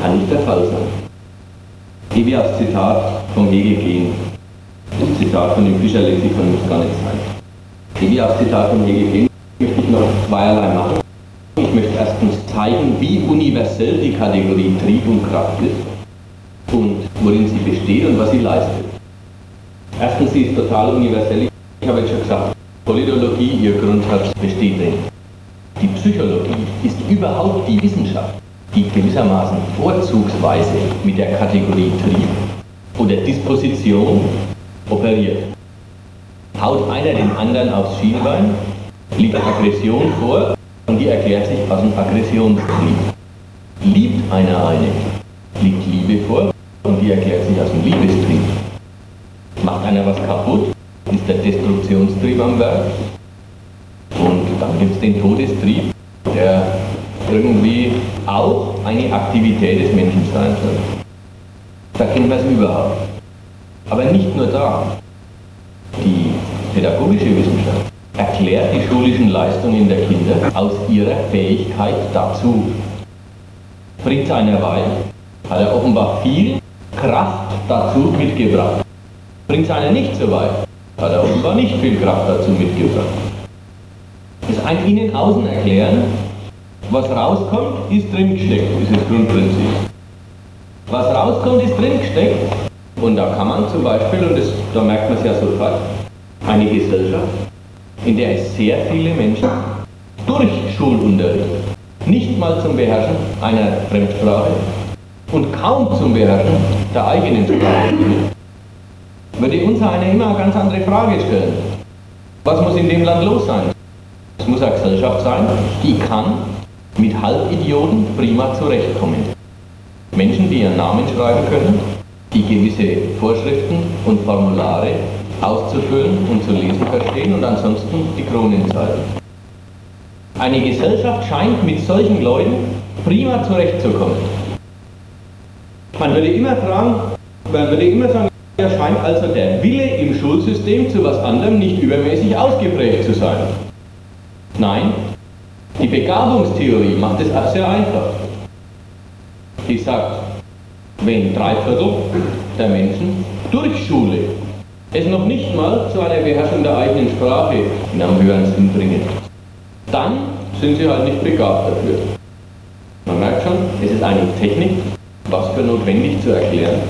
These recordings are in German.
kann nicht der Fall sein. Ehe wir aufs Zitat vom Hegel gehen, das Zitat von dem Fischer-Lexikon muss gar nicht sein. Ehe wir aufs Zitat vom Hegel gehen, möchte ich noch zweierlei machen. Ich möchte erstens zeigen, wie universell die Kategorie Trieb und Kraft ist und worin sie besteht und was sie leistet. Erstens, sie ist total universell. Ich habe jetzt schon gesagt, Politologie, ihr Grundsatz besteht drin. Die Psychologie ist überhaupt die Wissenschaft, die gewissermaßen vorzugsweise mit der Kategorie Trieb oder Disposition operiert. Haut einer den anderen aufs Schienbein, liegt Aggression vor und die erklärt sich aus dem Aggressionstrieb. Liebt einer eine, liegt Liebe vor und die erklärt sich aus dem Liebestrieb. Macht einer was kaputt, ist der Destruktionstrieb am Werk. Und dann gibt es den Todestrieb, der irgendwie auch eine Aktivität des Menschen sein soll. Da kennen wir es überhaupt. Aber nicht nur da. Die pädagogische Wissenschaft erklärt die schulischen Leistungen der Kinder aus ihrer Fähigkeit dazu. Bringt einer bei, hat er offenbar viel Kraft dazu mitgebracht. Bringt einer nicht so weit, hat er offenbar nicht viel Kraft dazu mitgebracht. Das ein Innen-Außen erklären, was rauskommt, ist drin gesteckt, ist das Grundprinzip. Was rauskommt, ist drin gesteckt. Und da kann man zum Beispiel, und das, da merkt man es ja sofort, eine Gesellschaft, in der es sehr viele Menschen durch Schulunterricht nicht mal zum Beherrschen einer Fremdsprache und kaum zum Beherrschen der eigenen Sprache würde uns einer immer eine ganz andere Frage stellen. Was muss in dem Land los sein? Es muss eine Gesellschaft sein, die kann mit Halbidioten prima zurechtkommen. Menschen, die ihren Namen schreiben können, die gewisse Vorschriften und Formulare auszufüllen und zu lesen verstehen und ansonsten die Kronenzeilen. Eine Gesellschaft scheint mit solchen Leuten prima zurechtzukommen. Man würde immer fragen, man würde immer sagen, ja scheint also der Wille im Schulsystem zu was anderem nicht übermäßig ausgeprägt zu sein. Nein, die Begabungstheorie macht es auch sehr einfach. Die sagt, wenn drei Viertel der Menschen durch Schule es noch nicht mal zu einer Beherrschung der eigenen Sprache in einem höheren Sinn bringen, dann sind sie halt nicht begabt dafür. Man merkt schon, es ist eine Technik, was für notwendig zu erklären,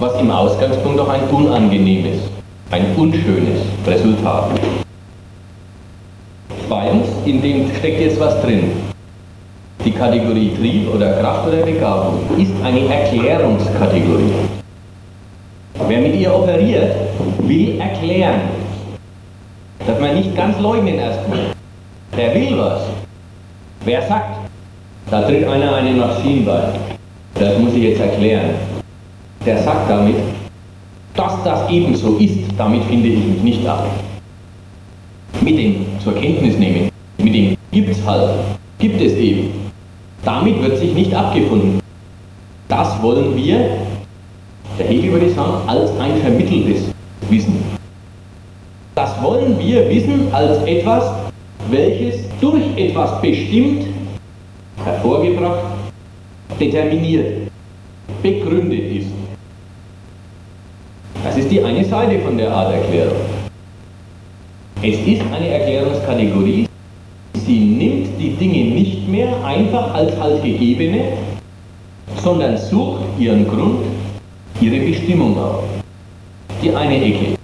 was im Ausgangspunkt auch ein unangenehmes, ein unschönes Resultat. Zweitens, in dem steckt jetzt was drin. Die Kategorie Trieb oder Kraft oder Begabung ist eine Erklärungskategorie. Wer mit ihr operiert, will erklären. Dass man nicht ganz leugnen erstmal. Der will was. Wer sagt, da tritt einer eine Maschine bei. Das muss ich jetzt erklären. Der sagt damit, dass das ebenso ist, damit finde ich mich nicht ab. Mit dem zur Kenntnis nehmen, mit dem gibt's halt, gibt es eben. Damit wird sich nicht abgefunden. Das wollen wir der Hegel würde sagen, als ein vermitteltes Wissen. Das wollen wir wissen als etwas, welches durch etwas bestimmt, hervorgebracht, determiniert, begründet ist. Das ist die eine Seite von der Art Erklärung. Es ist eine Erklärungskategorie, sie nimmt die Dinge nicht mehr einfach als halt gegebene, sondern sucht ihren Grund ihre Bestimmung auf. Die eine Ecke.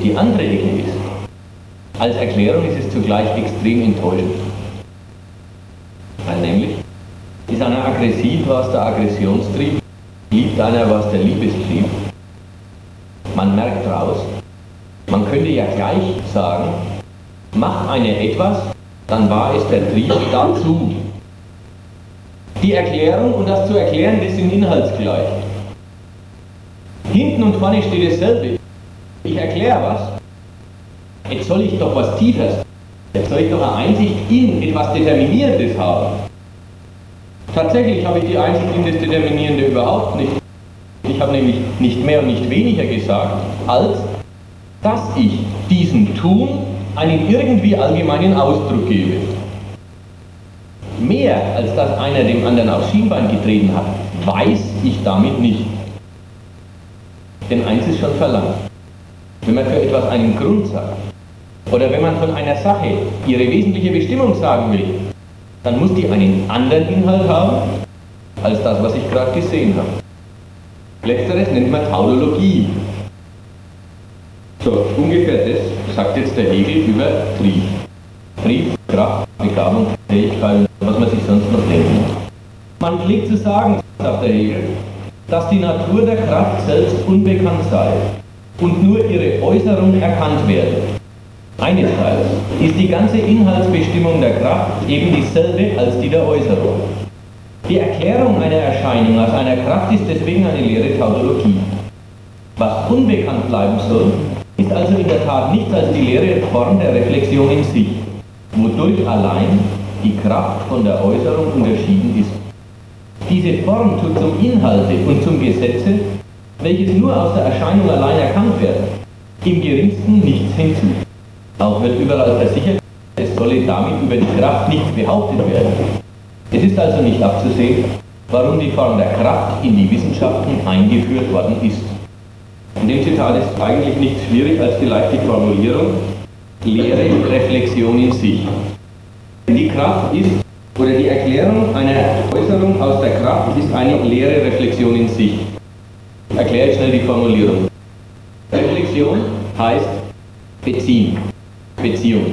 Die andere Ecke ist, als Erklärung ist es zugleich extrem enttäuschend. Weil nämlich ist einer aggressiv, was der Aggressionstrieb, liebt einer, was der Liebestrieb. Man merkt raus, man könnte ja gleich sagen, macht einer etwas, dann war es der Trieb dazu. Die Erklärung und das zu erklären, das sind inhaltsgleich. Hinten und vorne steht dasselbe. Ich erkläre was. Jetzt soll ich doch was Tiefes. Jetzt soll ich doch eine Einsicht in etwas Determinierendes haben. Tatsächlich habe ich die Einsicht in das Determinierende überhaupt nicht. Ich habe nämlich nicht mehr und nicht weniger gesagt, als dass ich diesem Tun einen irgendwie allgemeinen Ausdruck gebe. mehr als dass einer dem anderen aufs Schienbein getreten hat, weiß ich damit nicht. Denn eins ist schon verlangt. Wenn man für etwas einen Grund sagt, oder wenn man von einer Sache ihre wesentliche Bestimmung sagen will, dann muss die einen anderen Inhalt haben, als das, was ich gerade gesehen habe. Letzteres nennt man Tautologie. So, ungefähr das sagt jetzt der Hegel über Trieb. Trieb, Kraft, Begabung, Fähigkeit, was man sich sonst noch denken Man pflegt zu sagen, sagt der Hegel, dass die Natur der Kraft selbst unbekannt sei und nur ihre Äußerung erkannt werde. Einesfalls ist die ganze Inhaltsbestimmung der Kraft eben dieselbe als die der Äußerung. Die Erklärung einer Erscheinung als einer Kraft ist deswegen eine leere Tautologie. Was unbekannt bleiben soll, ist also in der Tat nichts als die leere Form der Reflexion in sich, wodurch allein die Kraft von der Äußerung unterschieden ist. Diese Form tut zum Inhalte und zum Gesetze, welches nur aus der Erscheinung allein erkannt werden, im geringsten nichts hinzu. Auch wird überall versichert, es solle damit über die Kraft nichts behauptet werden. Es ist also nicht abzusehen, warum die Form der Kraft in die Wissenschaften eingeführt worden ist. In dem Zitat ist eigentlich nichts schwierig als vielleicht die Formulierung leere Reflexion in sich. Die Kraft ist, oder die Erklärung einer Äußerung aus der Kraft ist eine leere Reflexion in sich. Ich erkläre schnell die Formulierung. Reflexion heißt beziehen, Beziehung.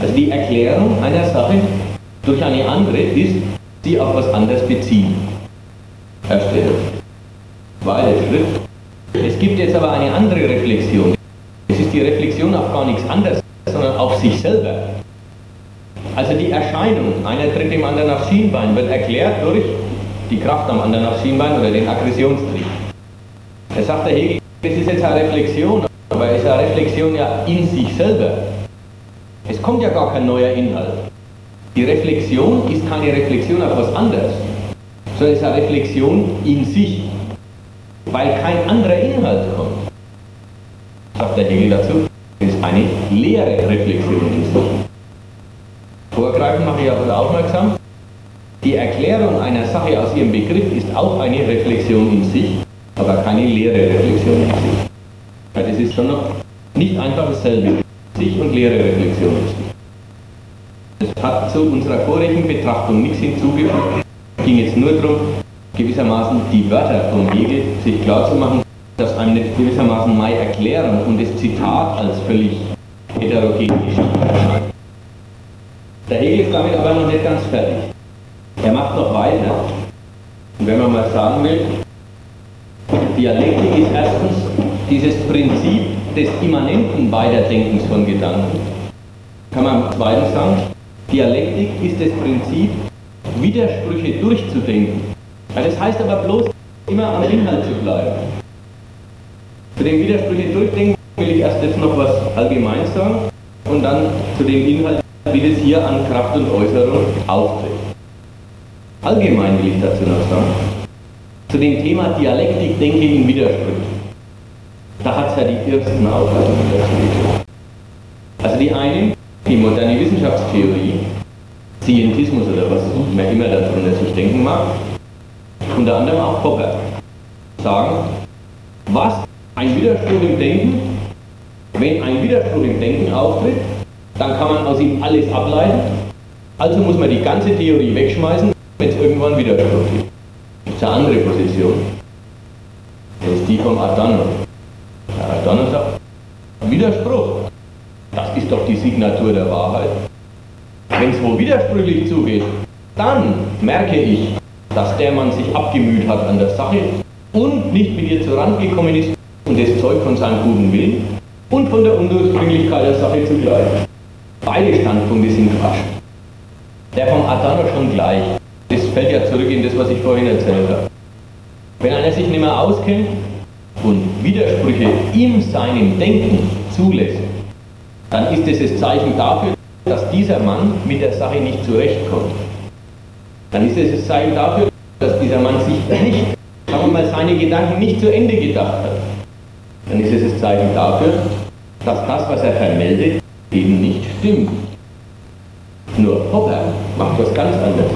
Also die Erklärung einer Sache durch eine andere ist, sie auf was anderes beziehen. Erste. Zweiter Schritt. Es gibt jetzt aber eine andere Reflexion. Es ist die Reflexion auf gar nichts anderes, sondern auf sich selber. Also die Erscheinung, einer tritt dem anderen aufs Schienbein, wird erklärt durch die Kraft am anderen aufs Schienbein oder den Aggressionstrieb. Er sagt der Hegel, das ist jetzt eine Reflexion, aber es ist eine Reflexion ja in sich selber. Es kommt ja gar kein neuer Inhalt. Die Reflexion ist keine Reflexion auf was anderes, sondern es ist eine Reflexion in sich, weil kein anderer Inhalt kommt. Sagt der Hegel dazu, ist eine leere Reflexion in sich. Vorgreifen mache ich auf das aufmerksam. Die Erklärung einer Sache aus ihrem Begriff ist auch eine Reflexion in sich, aber keine leere Reflexion in sich. Das ist schon noch nicht einfach dasselbe. Sich und leere Reflexion in sich. Es hat zu unserer vorigen Betrachtung nichts hinzugefügt. Es ging jetzt nur darum, gewissermaßen die Wörter vom Hegel sich klarzumachen, dass einem nicht gewissermaßen Mai erklären und das Zitat als völlig heterogen erscheint. Der Hegel ist damit aber noch nicht ganz fertig. Er macht noch weiter. Und wenn man mal sagen will, Dialektik ist erstens dieses Prinzip des immanenten Weiterdenkens von Gedanken. Kann man zweitens sagen, Dialektik ist das Prinzip, Widersprüche durchzudenken. Das heißt aber bloß, immer am Inhalt zu bleiben. Zu den Widersprüche durchdenken will ich erst jetzt noch was allgemein sagen und dann zu dem Inhalt, wie das hier an Kraft und Äußerung auftritt. Allgemein will ich dazu noch sagen, zu dem Thema Dialektik denke in Widersprüchen. Da hat es ja die ersten Auffassungen dazu Also die einen die moderne Wissenschaftstheorie, Scientismus oder was man immer darunter sich denken mag, unter anderem auch Popper, sagen, was ein Widerspruch im Denken, wenn ein Widerspruch im Denken auftritt, dann kann man aus ihm alles ableiten, also muss man die ganze Theorie wegschmeißen, wenn es irgendwann Widerspruch gibt. Das ist eine andere Position. Das ist die vom Adorno. Der Adorno sagt, Widerspruch. Das ist doch die Signatur der Wahrheit. Wenn es wo widersprüchlich zugeht, dann merke ich, dass der Mann sich abgemüht hat an der Sache und nicht mit ihr zur Rand gekommen ist und das Zeug von seinem guten Willen und von der Undurchdringlichkeit der Sache zugleich. Beide Standpunkte sind Quatsch. Der vom Adano schon gleich. Das fällt ja zurück in das, was ich vorhin erzählt habe. Wenn einer sich nicht mehr auskennt und Widersprüche in seinem Denken zulässt, dann ist es das Zeichen dafür, dass dieser Mann mit der Sache nicht zurechtkommt. Dann ist es das Zeichen dafür, dass dieser Mann sich nicht, sagen wir mal, seine Gedanken nicht zu Ende gedacht hat. Dann ist es das Zeichen dafür, dass das, was er vermeldet, eben nicht stimmt. Nur Popper macht was ganz anderes.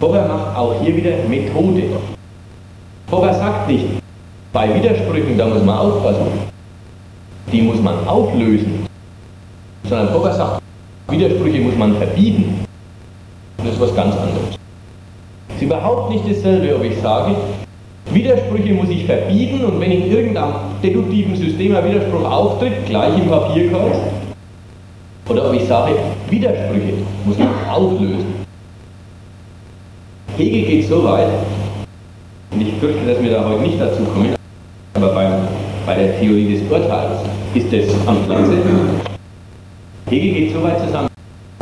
Popper macht auch hier wieder Methode. Popper sagt nicht, bei Widersprüchen, da muss man aufpassen. Die muss man auflösen. Sondern Popper sagt, Widersprüche muss man verbieten. Das ist was ganz anderes. Es ist überhaupt nicht dasselbe, ob ich sage, Widersprüche muss ich verbieten und wenn in irgendeinem deduktiven System ein Widerspruch auftritt, gleich im Papierkreuz, oder ob ich sage, Widersprüche muss man auflösen. Hegel geht so weit, und ich fürchte, dass wir da heute nicht dazu kommen, aber beim, bei der Theorie des Urteils ist es am Platze. Hegel geht so weit zusammen,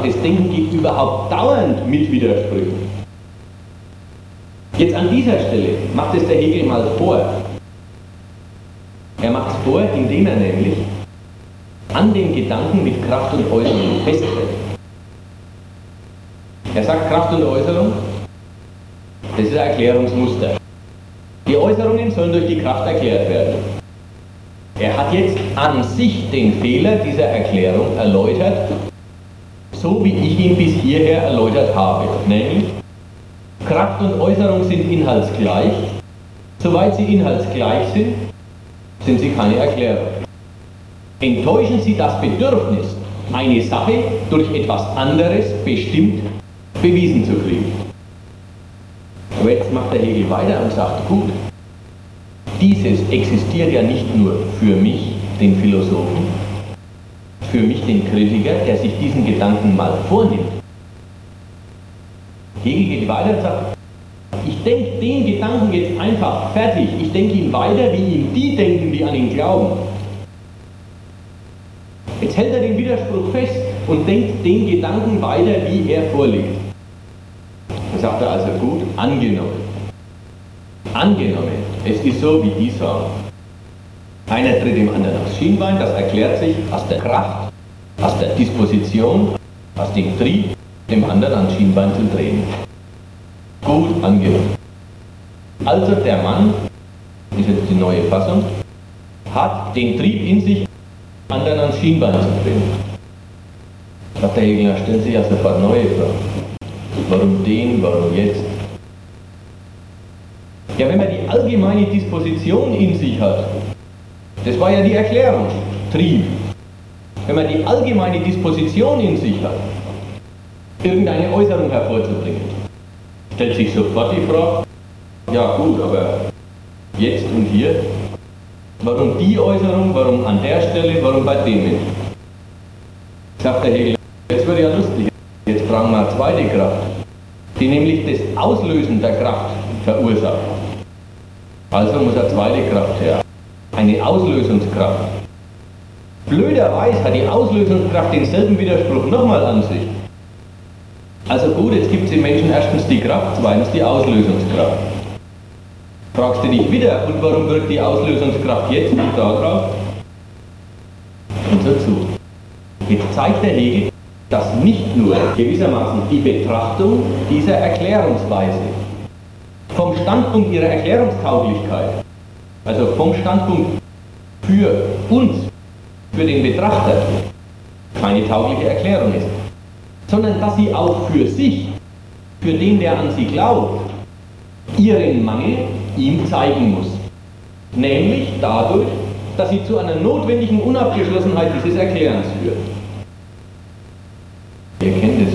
das Denken geht überhaupt dauernd mit Widersprüchen. Jetzt an dieser Stelle macht es der Hegel mal vor. Er macht es vor, indem er nämlich an den Gedanken mit Kraft und Äußerung festhält. Er sagt Kraft und Äußerung, das ist ein Erklärungsmuster. Die Äußerungen sollen durch die Kraft erklärt werden. Er hat jetzt an sich den Fehler dieser Erklärung erläutert, so wie ich ihn bis hierher erläutert habe, nämlich Kraft und Äußerung sind inhaltsgleich. Soweit sie inhaltsgleich sind, sind sie keine Erklärung. Enttäuschen sie das Bedürfnis, eine Sache durch etwas anderes bestimmt bewiesen zu kriegen. Aber jetzt macht der Hegel weiter und sagt, gut, dieses existiert ja nicht nur für mich, den Philosophen, für mich, den Kritiker, der sich diesen Gedanken mal vornimmt. Hegel geht weiter und sagt, ich denke den Gedanken jetzt einfach fertig, ich denke ihn weiter, wie ihn die denken, die an ihn glauben. Jetzt hält er den Widerspruch fest und denkt den Gedanken weiter, wie er vorliegt. Dann sagt er also gut, angenommen. Angenommen, es ist so, wie die sagen. Einer tritt dem anderen aufs Schienbein, das erklärt sich aus der Kraft, aus der Disposition, aus dem Trieb, dem anderen ans Schienbein zu drehen. Gut angenommen. Also der Mann, ist jetzt die neue Fassung, hat den Trieb in sich, anderen ans Schienbein zu drehen. Sagt der Hegel, stellt sich ja sofort neue Fragen. Warum den, warum jetzt? Ja, wenn man die allgemeine Disposition in sich hat, das war ja die Erklärung, Trieb. Wenn man die allgemeine Disposition in sich hat, irgendeine Äußerung hervorzubringen, stellt sich sofort die Frage, ja gut, aber jetzt und hier, warum die Äußerung, warum an der Stelle, warum bei dem Menschen? Sagt der Hegel, jetzt wird ja lustig, jetzt brauchen wir eine zweite Kraft, die nämlich das Auslösen der Kraft verursacht. Also muss eine zweite Kraft her. Eine Auslösungskraft. Blöderweise hat die Auslösungskraft denselben Widerspruch nochmal an sich. Also gut, jetzt gibt es im Menschen erstens die Kraft, zweitens die Auslösungskraft. Fragst du dich wieder, und warum wirkt die Auslösungskraft jetzt nicht da drauf? Und so zu. Jetzt zeigt der Hegel, dass nicht nur gewissermaßen die Betrachtung dieser Erklärungsweise vom Standpunkt ihrer Erklärungstauglichkeit, also vom Standpunkt für uns, für den Betrachter, keine taugliche Erklärung ist, sondern dass sie auch für sich, für den, der an sie glaubt, ihren Mangel ihm zeigen muss. Nämlich dadurch, dass sie zu einer notwendigen Unabgeschlossenheit dieses Erklärens führt. Ihr kennt es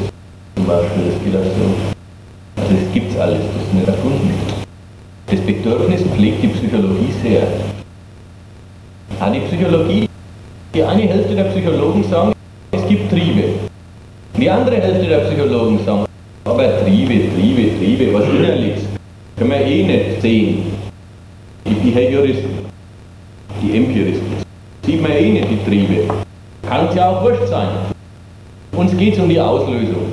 zum Beispiel, das geht auch so. Also es alles, das ist erfunden. Das Bedürfnis pflegt die Psychologie sehr. An die Psychologie, die eine Hälfte der Psychologen sagen, es gibt Triebe. Die andere Hälfte der Psychologen sagen, aber Triebe, Triebe, Triebe, was innerliches, können wir eh nicht sehen. Die Behavioristen, die Empiristen, sieht man eh nicht die Triebe. Kann es ja auch wurscht sein. Uns geht es um die Auslösung.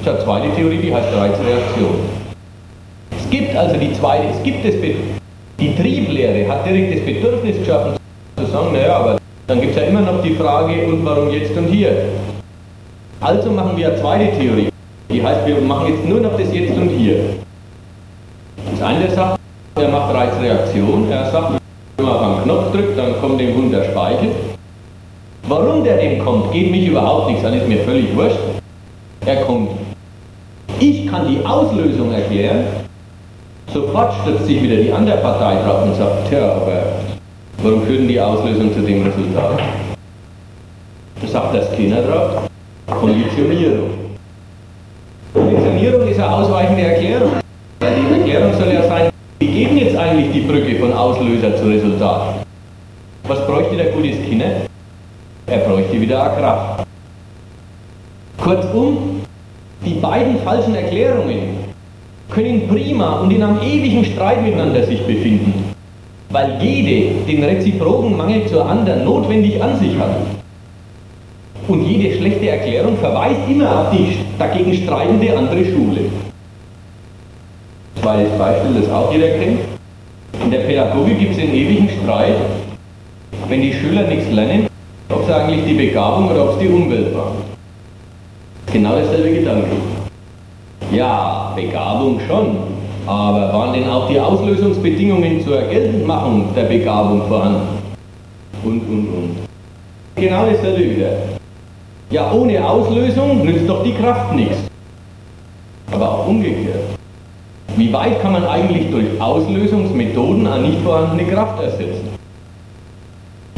Ich habe eine zweite Theorie, die heißt Reizreaktion. Es gibt also die zweite, es gibt das die Trieblehre hat direkt das Bedürfnis geschaffen zu sagen, naja, aber dann gibt es ja immer noch die Frage, und warum jetzt und hier? Also machen wir eine zweite Theorie. Die heißt, wir machen jetzt nur noch das Jetzt und Hier. Das eine sagt, er macht Reizreaktion, er sagt, wenn man auf einen Knopf drückt, dann kommt dem Hund der Speichel. Warum der dem kommt, geht mich überhaupt nichts an, ist mir völlig wurscht. Er kommt. Ich kann die Auslösung erklären, sofort stürzt sich wieder die andere Partei drauf und sagt, tja, aber warum führen die Auslösung zu dem Resultat? Da sagt das Kinder drauf, Konditionierung. Konditionierung ist eine ausweichende Erklärung. Die Erklärung soll ja sein, wie geht denn jetzt eigentlich die Brücke von Auslöser zu Resultat? Was bräuchte der gute Skinner? Er bräuchte wieder eine Kraft. Kurzum, die beiden falschen Erklärungen können prima und in einem ewigen Streit miteinander sich befinden, weil jede den reziproken Mangel zur anderen notwendig an sich hat. Und jede schlechte Erklärung verweist immer auf die dagegen streitende andere Schule. Zweites Beispiel, das auch jeder kennt. In der Pädagogik gibt es den ewigen Streit, wenn die Schüler nichts lernen, ob es eigentlich die Begabung oder ob es die Umwelt war. Genau dasselbe Gedanke. Ja, Begabung schon, aber waren denn auch die Auslösungsbedingungen zur Geltendmachung der Begabung vorhanden? Und, und, und. Genau dasselbe wieder. Ja, ohne Auslösung nützt doch die Kraft nichts. Aber auch umgekehrt. Wie weit kann man eigentlich durch Auslösungsmethoden eine nicht vorhandene Kraft ersetzen?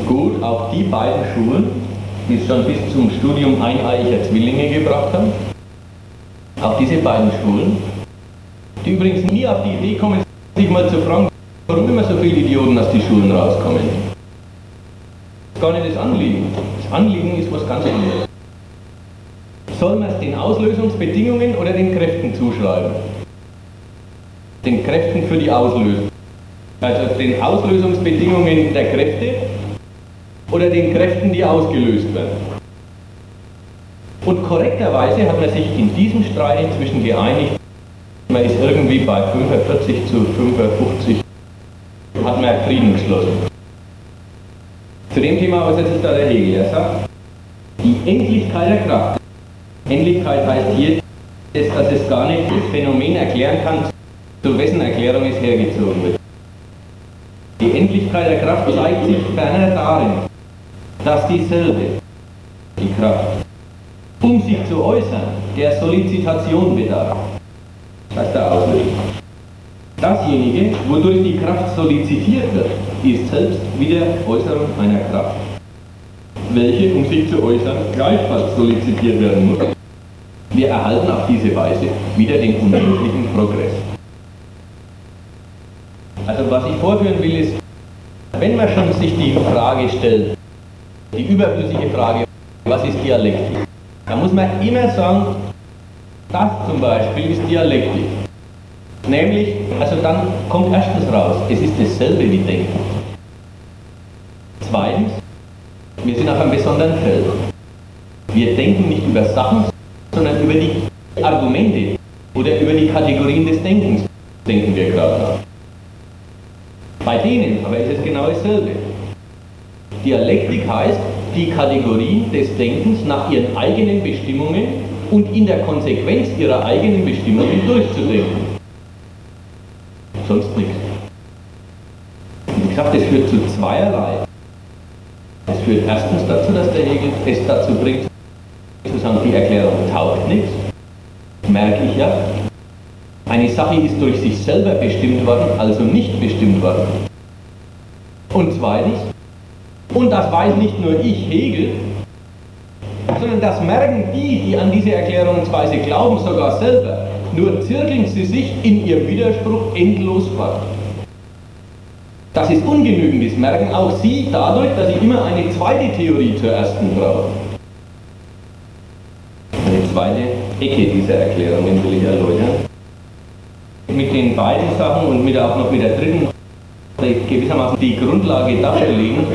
Gut, auch die beiden Schulen, die es schon bis zum Studium eineiiger Zwillinge gebracht haben, auch diese beiden Schulen, die übrigens nie auf die Idee kommen, sich mal zu fragen, warum immer so viele Idioten aus den Schulen rauskommen. Das ist gar nicht das Anliegen. Das Anliegen ist was ganz anderes. Soll man es den Auslösungsbedingungen oder den Kräften zuschreiben? Den Kräften für die Auslösung. Also den Auslösungsbedingungen der Kräfte oder den Kräften, die ausgelöst werden. Und korrekterweise hat man sich in diesem Streit inzwischen geeinigt, man ist irgendwie bei 45 zu 55, hat man Frieden geschlossen. Zu dem Thema äußert sich da der Hegel. Er sagt, die Endlichkeit der Kraft Endlichkeit heißt hier, dass es gar nicht das Phänomen erklären kann, zu wessen Erklärung es hergezogen wird. Die Endlichkeit der Kraft zeigt sich ferner darin, dass dieselbe, die Kraft, um sich zu äußern, der Solicitation bedarf. Heißt der Auslöser. Dasjenige, wodurch die Kraft solizitiert wird, ist selbst wieder Äußerung einer Kraft, welche, um sich zu äußern, gleichfalls solizitiert werden muss. Wir erhalten auf diese Weise wieder den unendlichen Progress. Also was ich vorführen will ist, wenn man schon sich die Frage stellt, die überflüssige Frage, was ist Dialektik, dann muss man immer sagen, das zum Beispiel ist Dialektik. Nämlich, also dann kommt erstens raus, es ist dasselbe wie Denken. Zweitens, wir sind auf einem besonderen Feld. Wir denken nicht über Sachen, sondern über die Argumente oder über die Kategorien des Denkens denken wir gerade. Bei denen aber ist es genau dasselbe. Dialektik heißt, die Kategorien des Denkens nach ihren eigenen Bestimmungen und in der Konsequenz ihrer eigenen Bestimmungen durchzudenken. Sonst nichts. Wie gesagt, das führt zu zweierlei. Es führt erstens dazu, dass der Hegel es dazu bringt, zu sagen, die Erklärung taugt nichts, merke ich ja. Eine Sache ist durch sich selber bestimmt worden, also nicht bestimmt worden. Und zweitens, und das weiß nicht nur ich, Hegel, sondern das merken die, die an diese Erklärungsweise glauben, sogar selber. Nur zirkeln sie sich in ihrem Widerspruch endlos fort. Das ist ungenügend, das merken auch sie dadurch, dass sie immer eine zweite Theorie zur ersten brauchen zweite Ecke dieser Erklärungen will ich erläutern. Mit den beiden Sachen und mit auch noch mit der dritten gewissermaßen die Grundlage dafür legen,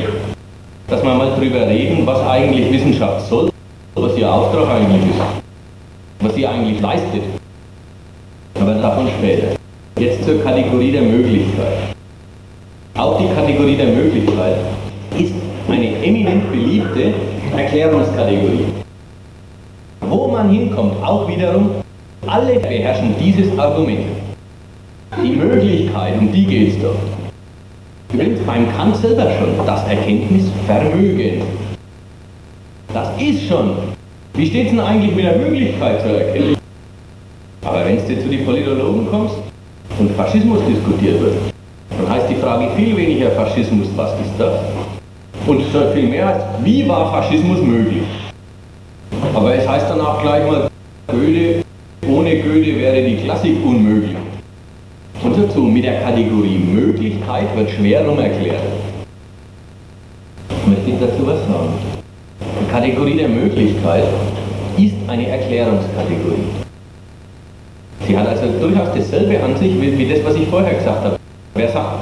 dass wir mal drüber reden, was eigentlich Wissenschaft soll, was ihr Auftrag eigentlich ist, was sie eigentlich leistet. Aber davon später. Jetzt zur Kategorie der Möglichkeit. Auch die Kategorie der Möglichkeit ist eine eminent beliebte Erklärungskategorie wo man hinkommt, auch wiederum, alle beherrschen dieses Argument. Die Möglichkeit, um die geht es doch. Übrigens beim Kant selber schon, das Erkenntnisvermögen. Das ist schon Wie steht es denn eigentlich mit der Möglichkeit zu erkennen? Aber wenn du zu den Politologen kommst und Faschismus diskutiert wird, dann heißt die Frage viel weniger Faschismus, was ist das? Und viel mehr heißt, wie war Faschismus möglich? Aber es heißt dann auch gleich mal, Goethe, ohne Goethe wäre die Klassik unmöglich. Und dazu, mit der Kategorie Möglichkeit wird schwer rum erklärt. Ich möchte dazu was sagen. Die Kategorie der Möglichkeit ist eine Erklärungskategorie. Sie hat also durchaus dasselbe an sich wie, wie das, was ich vorher gesagt habe. Wer sagt,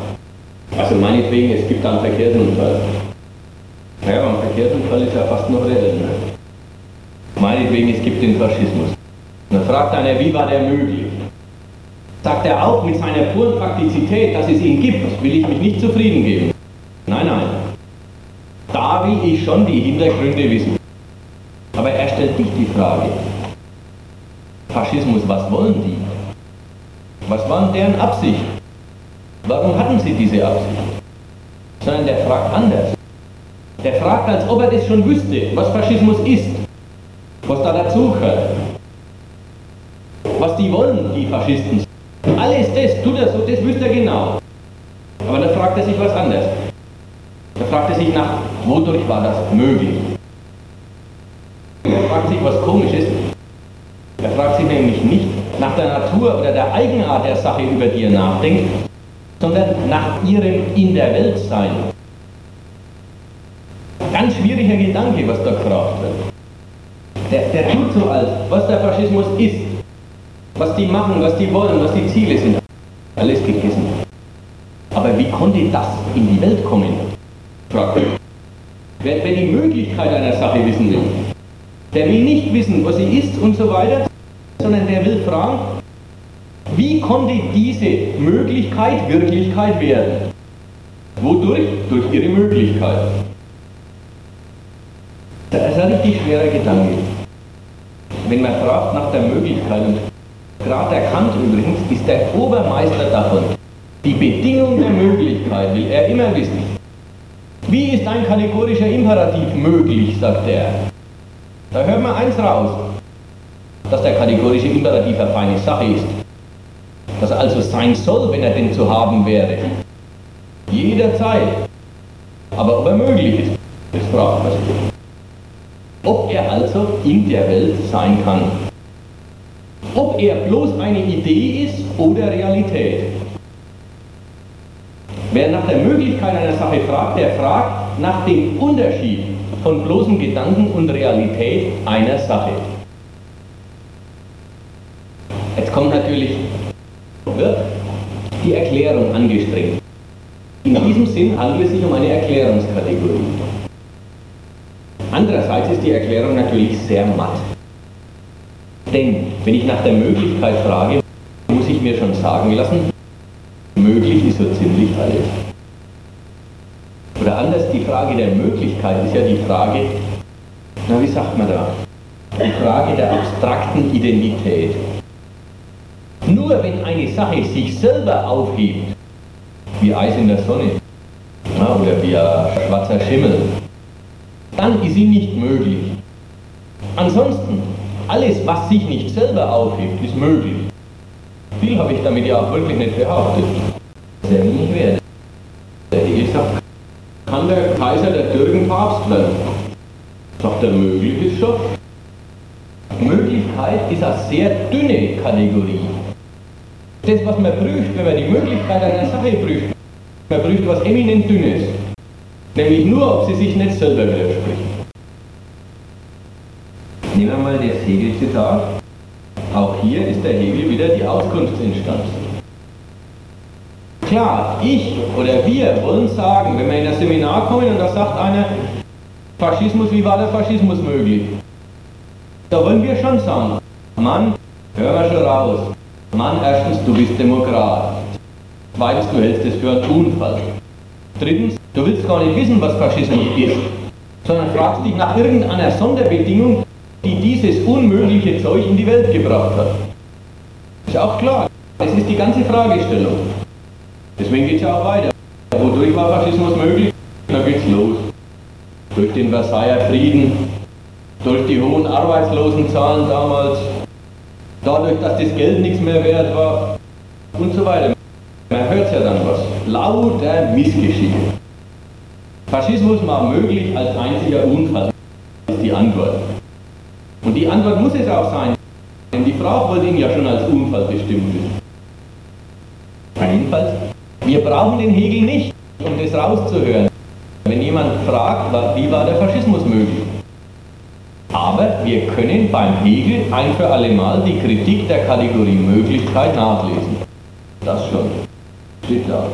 also meinetwegen, es gibt einen Verkehrsunfall. Naja, beim Verkehrsunfall ist ja fast noch reell. Ne? Meinetwegen, es gibt den Faschismus. Und dann fragt einer, wie war der möglich? Sagt er auch mit seiner puren Praktizität, dass es ihn gibt, will ich mich nicht zufrieden geben. Nein, nein. Da will ich schon die Hintergründe wissen. Aber er stellt nicht die Frage, Faschismus, was wollen die? Was waren deren Absicht? Warum hatten sie diese Absicht? Sondern der fragt anders. Der fragt, als ob er das schon wüsste, was Faschismus ist, was da dazugehört, was die wollen, die Faschisten. Alles das, tut er so, das wüsste er genau. Aber dann fragt er sich was anderes. Da fragt er sich nach, wodurch war das möglich? Er fragt sich was komisches. Er fragt sich nämlich nicht nach der Natur oder der Eigenart der Sache, über die er nachdenkt, sondern nach ihrem In der Welt sein. Ganz schwieriger Gedanke, was da gefragt wird. Der, der tut so als, was der Faschismus ist, was die machen, was die wollen, was die Ziele sind. Alles gegessen. Aber wie konnte das in die Welt kommen? Fragt er. Wer, wer die Möglichkeit einer Sache wissen will, der will nicht wissen, was sie ist und so weiter, sondern der will fragen, wie konnte diese Möglichkeit Wirklichkeit werden? Wodurch? Durch ihre Möglichkeit. Das ist ein richtig schwerer Gedanke. Wenn man fragt nach der Möglichkeit, und gerade der Kant übrigens ist der Obermeister davon, die Bedingung der Möglichkeit will er immer wissen. Wie ist ein kategorischer Imperativ möglich, sagt er. Da hört man eins raus, dass der kategorische Imperativ eine feine Sache ist. Dass er also sein soll, wenn er denn zu haben wäre. Jederzeit. Aber ob er möglich ist, das fragt man sich. Ob er also in der Welt sein kann. Ob er bloß eine Idee ist oder Realität. Wer nach der Möglichkeit einer Sache fragt, der fragt nach dem Unterschied von bloßem Gedanken und Realität einer Sache. Jetzt kommt natürlich, wird die Erklärung angestrengt. In diesem Sinn handelt es sich um eine Erklärungskategorie. Andererseits ist die Erklärung natürlich sehr matt. Denn wenn ich nach der Möglichkeit frage, muss ich mir schon sagen lassen, möglich ist so ziemlich alles. Oder anders, die Frage der Möglichkeit ist ja die Frage, na wie sagt man da, die Frage der abstrakten Identität. Nur wenn eine Sache sich selber aufhebt, wie Eis in der Sonne ja, oder wie ein schwarzer Schimmel, dann ist sie nicht möglich. Ansonsten, alles, was sich nicht selber aufhebt, ist möglich. Viel habe ich damit ja auch wirklich nicht behauptet. Sehr wenig wert. Hegel sagt, kann der Kaiser der Türken Papst werden? Sagt er, möglich ist schon. Möglichkeit ist eine sehr dünne Kategorie. Das, was man prüft, wenn man die Möglichkeit einer Sache prüft, man prüft was eminent Dünnes. Nämlich nur, ob sie sich nicht selber widerspricht. Wir mal das Hegel-Zitat. Auch hier ist der Hegel wieder die Auskunftsinstanz. Klar, ich oder wir wollen sagen, wenn wir in das Seminar kommen und da sagt einer, Faschismus, wie war der Faschismus möglich? Da wollen wir schon sagen, Mann, hör mal schon raus. Mann, erstens, du bist Demokrat. Zweitens, du hältst es für einen Unfall. Drittens, du willst gar nicht wissen, was Faschismus ist, sondern fragst dich nach irgendeiner Sonderbedingung, dieses unmögliche Zeug in die Welt gebracht hat. Ist auch klar. Das ist die ganze Fragestellung. Deswegen geht es ja auch weiter. Wodurch war Faschismus möglich? Da geht's los. Durch den Versailler Frieden, durch die hohen Arbeitslosenzahlen damals, dadurch, dass das Geld nichts mehr wert war und so weiter. Man hört ja dann was. Lauter Missgeschicke. Faschismus war möglich als einziger Unfall, ist die Antwort. Und die Antwort muss es auch sein, denn die Frau wollte ihn ja schon als Unfall wissen. Jedenfalls, wir brauchen den Hegel nicht, um das rauszuhören. Wenn jemand fragt, wie war der Faschismus möglich? Aber wir können beim Hegel ein für alle Mal die Kritik der Kategorie Möglichkeit nachlesen. Das schon. Steht da.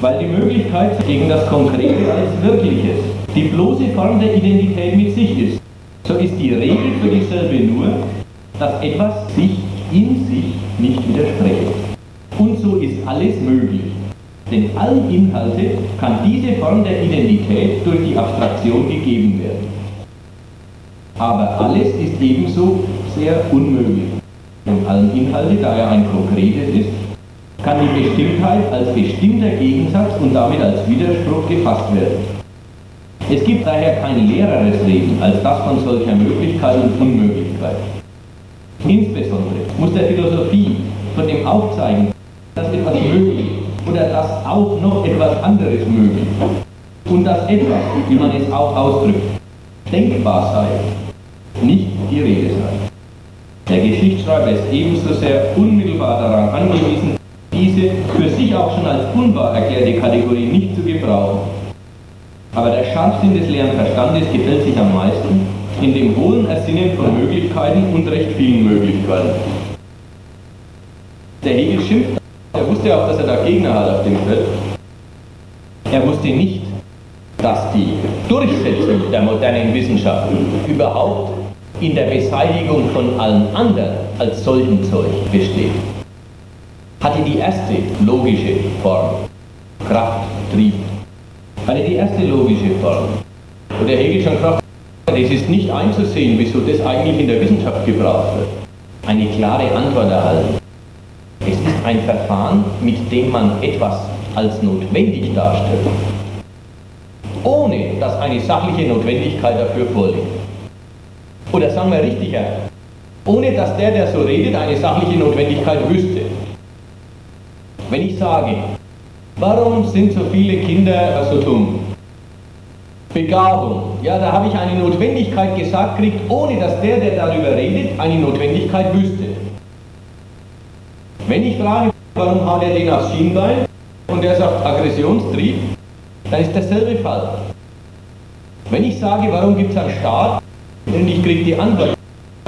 Weil die Möglichkeit gegen das Konkrete als Wirkliches die bloße Form der Identität mit sich ist, so ist die Regel für dieselbe nur, dass etwas sich in sich nicht widerspricht. Und so ist alles möglich. Denn allen Inhalte kann diese Form der Identität durch die Abstraktion gegeben werden. Aber alles ist ebenso sehr unmöglich. Und allen Inhalte, da er ein konkretes ist, kann die Bestimmtheit als bestimmter Gegensatz und damit als Widerspruch gefasst werden. Es gibt daher kein leereres Reden als das von solcher Möglichkeit und Unmöglichkeit. Insbesondere muss der Philosophie von dem aufzeigen, dass etwas möglich oder dass auch noch etwas anderes möglich und dass etwas, wie man es auch ausdrückt, denkbar sei, nicht die Rede sei. Der Geschichtsschreiber ist ebenso sehr unmittelbar daran angewiesen, diese für sich auch schon als unwahr erklärte Kategorie nicht zu gebrauchen. Aber der Scharfsinn des leeren Verstandes gefällt sich am meisten in dem hohlen Ersinnen von Möglichkeiten und recht vielen Möglichkeiten. Der Hegel schimpft, er wusste auch, dass er da Gegner hat auf dem Feld. Er wusste nicht, dass die Durchsetzung der modernen Wissenschaften überhaupt in der Beseitigung von allen anderen als solchen Zeug besteht hatte die erste logische Form. Kraft, Trieb. Hatte die erste logische Form. Und der Hegel schon Kraft, es ist nicht einzusehen, wieso das eigentlich in der Wissenschaft gebraucht wird. Eine klare Antwort erhalten. Es ist ein Verfahren, mit dem man etwas als notwendig darstellt, ohne dass eine sachliche Notwendigkeit dafür vorliegt. Oder sagen wir richtiger, ohne dass der, der so redet, eine sachliche Notwendigkeit wüsste. Wenn ich sage, warum sind so viele Kinder so dumm? Begabung, ja, da habe ich eine Notwendigkeit gesagt kriegt, ohne dass der, der darüber redet, eine Notwendigkeit wüsste. Wenn ich frage, warum hat er den aufs Schienbein und der sagt Aggressionstrieb, dann ist derselbe Fall. Wenn ich sage, warum gibt es einen Staat und ich kriege die Antwort,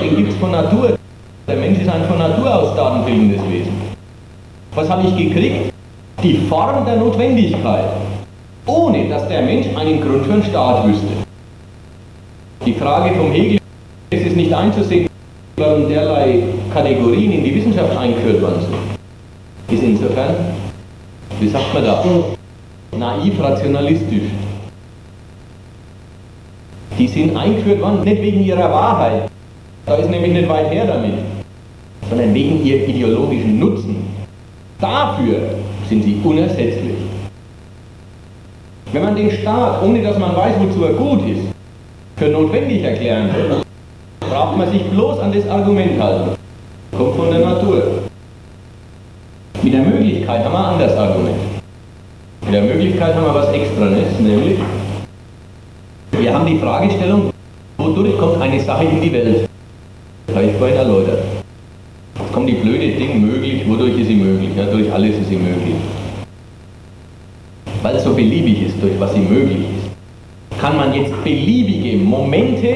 den gibt es von Natur. Der Mensch ist ein von Natur aus datenkriegendes Wesen. Was habe ich gekriegt? Die Form der Notwendigkeit, ohne dass der Mensch einen Grund für einen Staat wüsste. Die Frage vom Hegel ist es nicht einzusehen, warum derlei Kategorien in die Wissenschaft eingeführt worden sind. Ist insofern, wie sagt man da, naiv rationalistisch. Die sind eingeführt worden nicht wegen ihrer Wahrheit, da ist nämlich nicht weit her damit, sondern wegen ihrem ideologischen Nutzen. Dafür sind sie unersetzlich. Wenn man den Staat, ohne dass man weiß, wozu er gut ist, für notwendig erklären will, braucht man sich bloß an das Argument halten. Kommt von der Natur. Mit der Möglichkeit haben wir ein anderes Argument. Mit der Möglichkeit haben wir was Extranes, nämlich wir haben die Fragestellung, wodurch kommt eine Sache in die Welt? Das habe ich vorhin erläutert kommt die blöde Ding möglich, wodurch ist sie möglich? Ja, durch alles ist sie möglich. Weil es so beliebig ist, durch was sie möglich ist, kann man jetzt beliebige Momente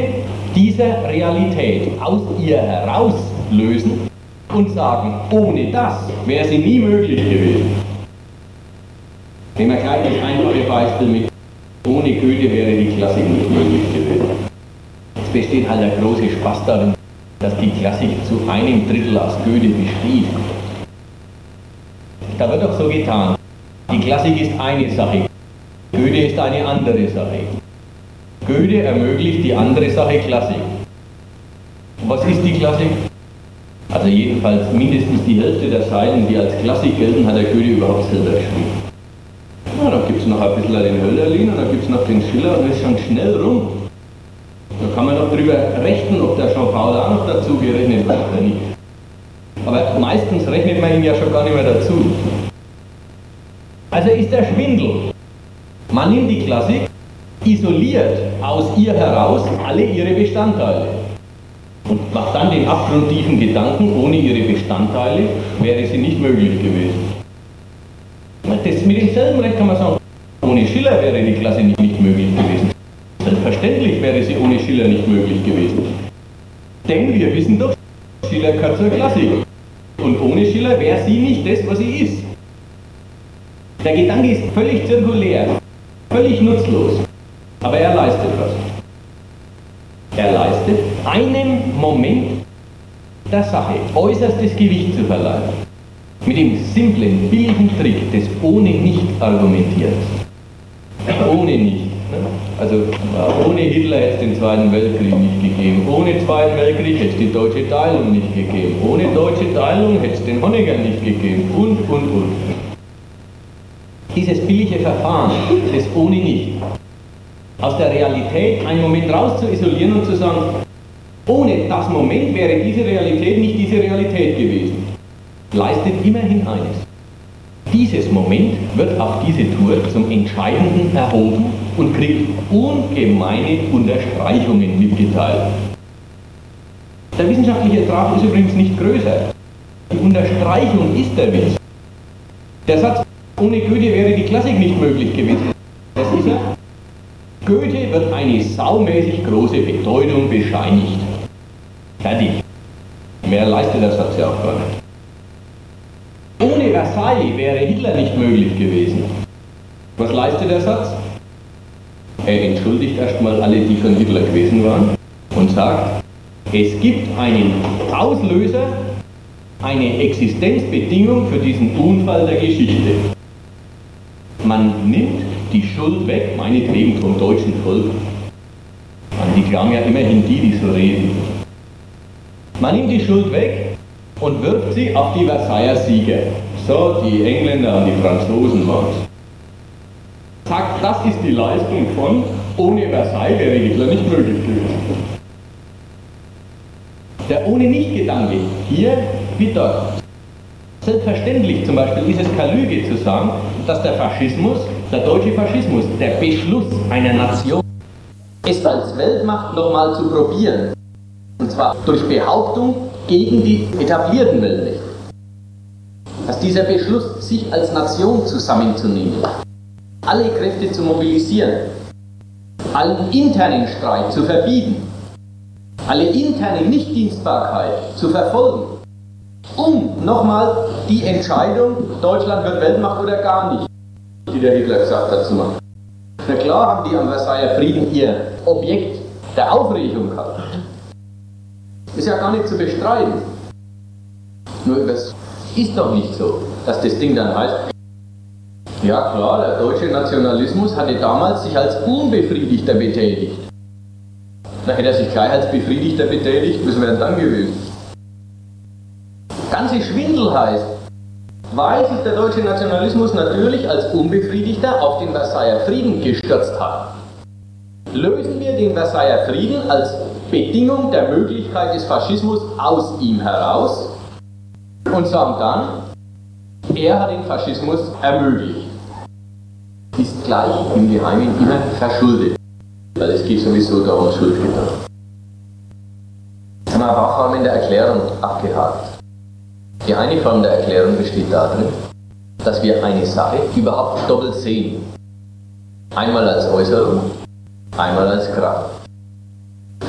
dieser Realität aus ihr herauslösen und sagen, ohne das wäre sie nie möglich gewesen. Nehmen wir gleich das einfache Beispiel mit, ohne Goethe wäre die Klassik nicht möglich gewesen. Es besteht halt der große Spaß darin, dass die Klassik zu einem Drittel aus Goethe besteht. Da wird doch so getan. Die Klassik ist eine Sache, Goethe ist eine andere Sache. Goethe ermöglicht die andere Sache Klassik. Und was ist die Klassik? Also jedenfalls mindestens die Hälfte der Seiten, die als Klassik gelten, hat der Goethe überhaupt selber geschrieben. Ja, da gibt es noch ein bisschen den Hölderlin und da gibt es noch den Schiller und ist schon schnell rum. Da kann man noch drüber rechnen, ob der Jean-Paul auch noch dazu gerechnet wird oder nicht. Aber meistens rechnet man ihn ja schon gar nicht mehr dazu. Also ist der Schwindel. Man nimmt die Klassik, isoliert aus ihr heraus alle ihre Bestandteile und macht dann den abgrundtiefen Gedanken, ohne ihre Bestandteile wäre sie nicht möglich gewesen. Das mit demselben Recht kann man sagen, ohne Schiller wäre die Klasse nicht, nicht möglich gewesen. Selbstverständlich wäre sie ohne Schiller nicht möglich gewesen. Denn wir wissen doch, Schiller gehört zur Klassik. Und ohne Schiller wäre sie nicht das, was sie ist. Der Gedanke ist völlig zirkulär, völlig nutzlos. Aber er leistet was. Er leistet einem Moment der Sache äußerstes Gewicht zu verleihen. Mit dem simplen, billigen Trick des ohne nicht argumentierens. Ohne nicht. Ne? Also äh, ohne Hitler hätte es den Zweiten Weltkrieg nicht gegeben. Ohne Zweiten Weltkrieg hätte es die deutsche Teilung nicht gegeben. Ohne deutsche Teilung hätte es den Honecker nicht gegeben. Und, und, und. Dieses billige Verfahren des ohne nicht aus der Realität einen Moment raus zu isolieren und zu sagen, ohne das Moment wäre diese Realität nicht diese Realität gewesen, leistet immerhin eines. Dieses Moment wird auf diese Tour zum Entscheidenden erhoben und kriegt ungemeine Unterstreichungen mitgeteilt. Der wissenschaftliche Ertrag ist übrigens nicht größer. Die Unterstreichung ist der Witz. Der Satz, ohne Goethe wäre die Klassik nicht möglich gewesen. Das ist er. Goethe wird eine saumäßig große Bedeutung bescheinigt. Fertig. Mehr leistet der Satz ja auch gar nicht. Ohne Versailles wäre Hitler nicht möglich gewesen. Was leistet der Satz? Er entschuldigt erstmal alle, die von Hitler gewesen waren und sagt, es gibt einen Auslöser, eine Existenzbedingung für diesen Unfall der Geschichte. Man nimmt die Schuld weg, meinetwegen vom deutschen Volk. An die glauben ja immerhin die, die so reden. Man nimmt die Schuld weg und wirft sie auf die Versailler Sieger. So, die Engländer und die Franzosen waren es. Sagt, das ist die Leistung von, ohne Versailles wäre Hitler nicht möglich gewesen. Der ohne Nicht-Gedanke, hier wie dort. Selbstverständlich zum Beispiel ist es keine Lüge zu sagen, dass der Faschismus der deutsche Faschismus, der Beschluss einer Nation, es als Weltmacht nochmal zu probieren. Und zwar durch Behauptung gegen die etablierten Weltmächte. Dass dieser Beschluss, sich als Nation zusammenzunehmen, alle Kräfte zu mobilisieren, allen internen Streit zu verbieten, alle interne Nichtdienstbarkeit zu verfolgen, um nochmal die Entscheidung, Deutschland wird Weltmacht oder gar nicht, die der Hitler gesagt hat, zu machen. Na klar haben die am Versailler Frieden ihr Objekt der Aufregung gehabt. Ist ja gar nicht zu bestreiten. Nur es ist doch nicht so, dass das Ding dann heißt, ja klar, der deutsche Nationalismus hatte damals sich als Unbefriedigter betätigt. Da hätte er sich gleich als Befriedigter betätigt, was wäre dann gewesen? Ganze Schwindel heißt, weil sich der deutsche Nationalismus natürlich als Unbefriedigter auf den Versailler Frieden gestürzt hat. Lösen wir den Versailler Frieden als Bedingung der Möglichkeit des Faschismus aus ihm heraus und sagen dann, er hat den Faschismus ermöglicht. Ist gleich im Geheimen immer verschuldet, weil es geht sowieso darum, Schuldgedanken. Haben wir in der Erklärung abgehakt. Die eine Form der Erklärung besteht darin, dass wir eine Sache überhaupt doppelt sehen. Einmal als Äußerung, einmal als Kraft.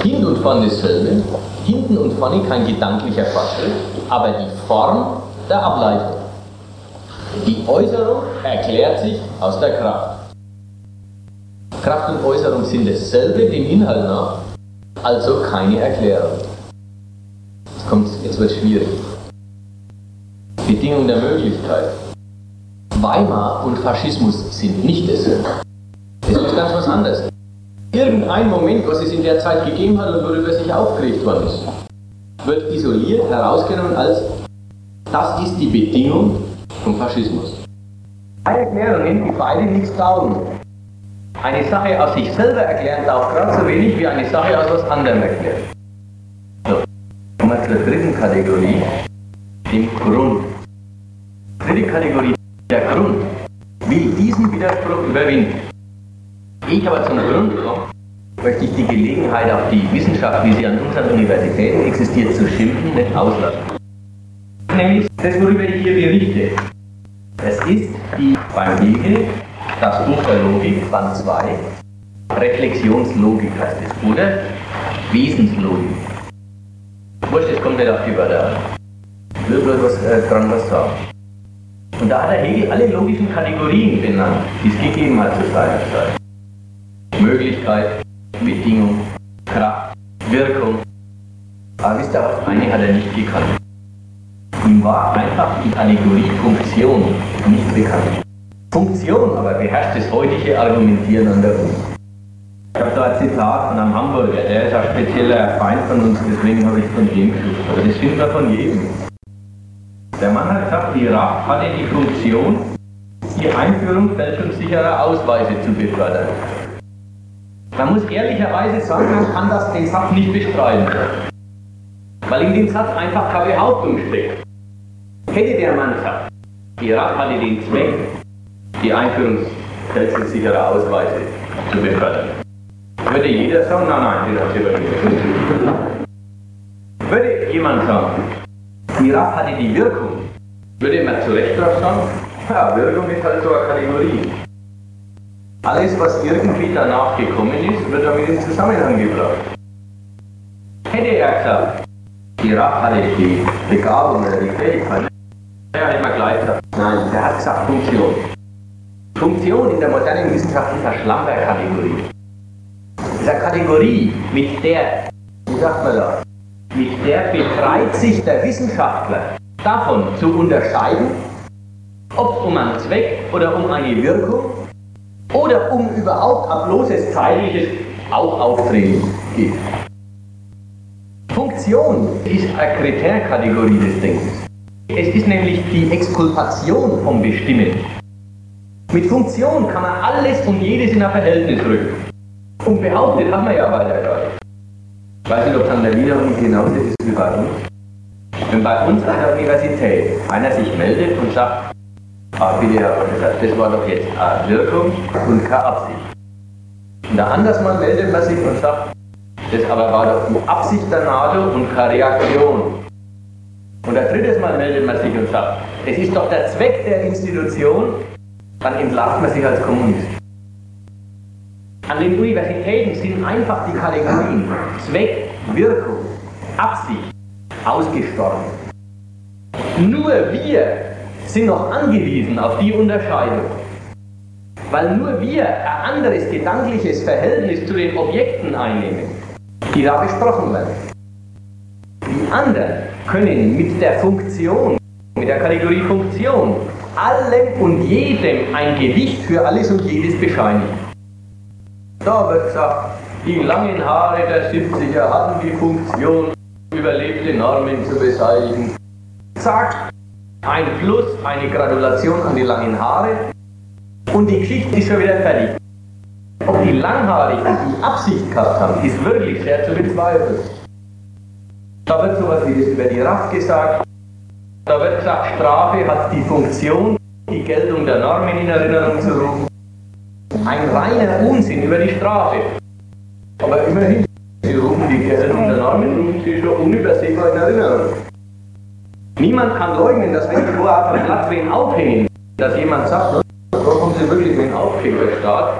Hinten und vorne dasselbe, hinten und vorne kein gedanklicher Fortschritt, aber die Form der Ableitung. Die Äußerung erklärt sich aus der Kraft. Kraft und Äußerung sind dasselbe dem Inhalt nach, also keine Erklärung. Jetzt, kommt's, jetzt wird es schwierig. Bedingung der Möglichkeit. Weimar und Faschismus sind nicht dasselbe. Das ist ganz was anderes. Irgendein Moment, was es in der Zeit gegeben hat und worüber sich aufgeregt worden ist, wird isoliert herausgenommen als das ist die Bedingung vom Faschismus. Zwei Erklärungen, die beide nichts taugen. eine Sache aus sich selber erklären darf gerade so wenig wie eine Sache aus was anderem erklären. So, kommen wir zur dritten Kategorie, dem Grund. Dritte Kategorie, der Grund, will diesen Widerspruch überwinden. Ich aber zum Grund komme, möchte ich die Gelegenheit auf die Wissenschaft, wie sie an unseren Universitäten existiert, zu schimpfen, nicht auslassen. Nämlich das, worüber ich hier berichte. Es ist die beim Hegel das Buch der Logik, Band 2, Reflexionslogik heißt es, oder Wesenslogik. Wurscht, es kommt nicht auf die Wörter an. Ich will bloß was, äh, dran was sagen. Und da hat der Hegel alle logischen Kategorien benannt, die es gegeben hat zu seiner Zeit. Möglichkeit, Bedingung, Kraft, Wirkung. Aber wisst ihr eine hat er nicht gekannt. Ihm war einfach die Kategorie Funktion nicht bekannt. Funktion aber beherrscht das heutige Argumentieren an der Uni. Ich habe da ein Zitat von einem Hamburger, der ist ein spezieller Feind von uns, deswegen habe ich von dem geschrieben. Aber das finden wir von jedem. Der Mann hat gesagt, die RAF hatte die Funktion, die Einführung fälschungssicherer Ausweise zu befördern. Man muss ehrlicherweise sagen, man kann das den Satz nicht bestreiten. Weil in dem Satz einfach keine Behauptung steckt. Hätte der Mann gesagt, die RAF hatte den Zweck, die Einführung fälschungssicherer Ausweise zu befördern. Würde jeder sagen, nein, nein, die hat nicht. Würde jemand sagen, die RAF hatte die Wirkung, würde man zu Recht drauf sagen, ja, Wirkung ist halt so eine Kategorie. Alles, was irgendwie danach gekommen ist, wird damit in Zusammenhang gebracht. Hätte er gesagt, die RAF hatte die Begabung oder die Fähigkeit, ja, man gleich nein, der hat gesagt Funktion. Funktion in der modernen Wissenschaft ist eine Schlamperkategorie. Ist eine Kategorie, mit der, wie sagt man das, mit der befreit sich der Wissenschaftler davon zu unterscheiden, ob es um einen Zweck oder um eine Wirkung oder um überhaupt ein bloßes zeitliches auch Auftreten geht. Funktion ist eine Kritärkategorie des Denkens. Es ist nämlich die Exkulpation vom Bestimmen. Mit Funktion kann man alles und jedes in ein Verhältnis rücken. Und behauptet haben wir ja weiter gerade. Ich weiß nicht, ob es an der Wiederung genauso ist wie bei uns. Wenn bei uns an der Universität einer sich meldet und sagt, ah, bitte Herr Professor, das war doch jetzt eine Wirkung und keine Absicht. Und der anders mal meldet man sich und sagt, das aber war doch die Absicht der NATO und keine Reaktion. Und ein drittes Mal meldet man sich und sagt, es ist doch der Zweck der Institution, dann entlarvt man sich als Kommunist. An den Universitäten sind einfach die Kategorien Zweck, Wirkung, Absicht ausgestorben. Nur wir sind noch angewiesen auf die Unterscheidung. Weil nur wir ein anderes gedankliches Verhältnis zu den Objekten einnehmen, die da besprochen werden. Die anderen können mit der Funktion, mit der Kategorie Funktion, allem und jedem ein Gewicht für alles und jedes bescheinigen. Da wird gesagt, die langen Haare der 70er hatten die Funktion, überlebte Normen zu beseitigen. Zack, ein Plus, eine Gratulation an die langen Haare und die Geschichte ist schon wieder fertig. Ob die Langhaarigen die Absicht gehabt haben, ist wirklich sehr zu bezweifeln. Da wird sowas wie das über die RAF gesagt. Da wird gesagt, Strafe hat die Funktion, die Geltung der Normen in Erinnerung zu rufen. Ein reiner Unsinn über die Strafe. Aber immerhin, sie rufen die Geltung der Normen, rufen sie schon unübersehbar in Erinnerung. Niemand kann leugnen, dass wenn die auf dem Platz wen aufhängen, dass jemand sagt, warum sie wirklich wen aufhängen, der Staat.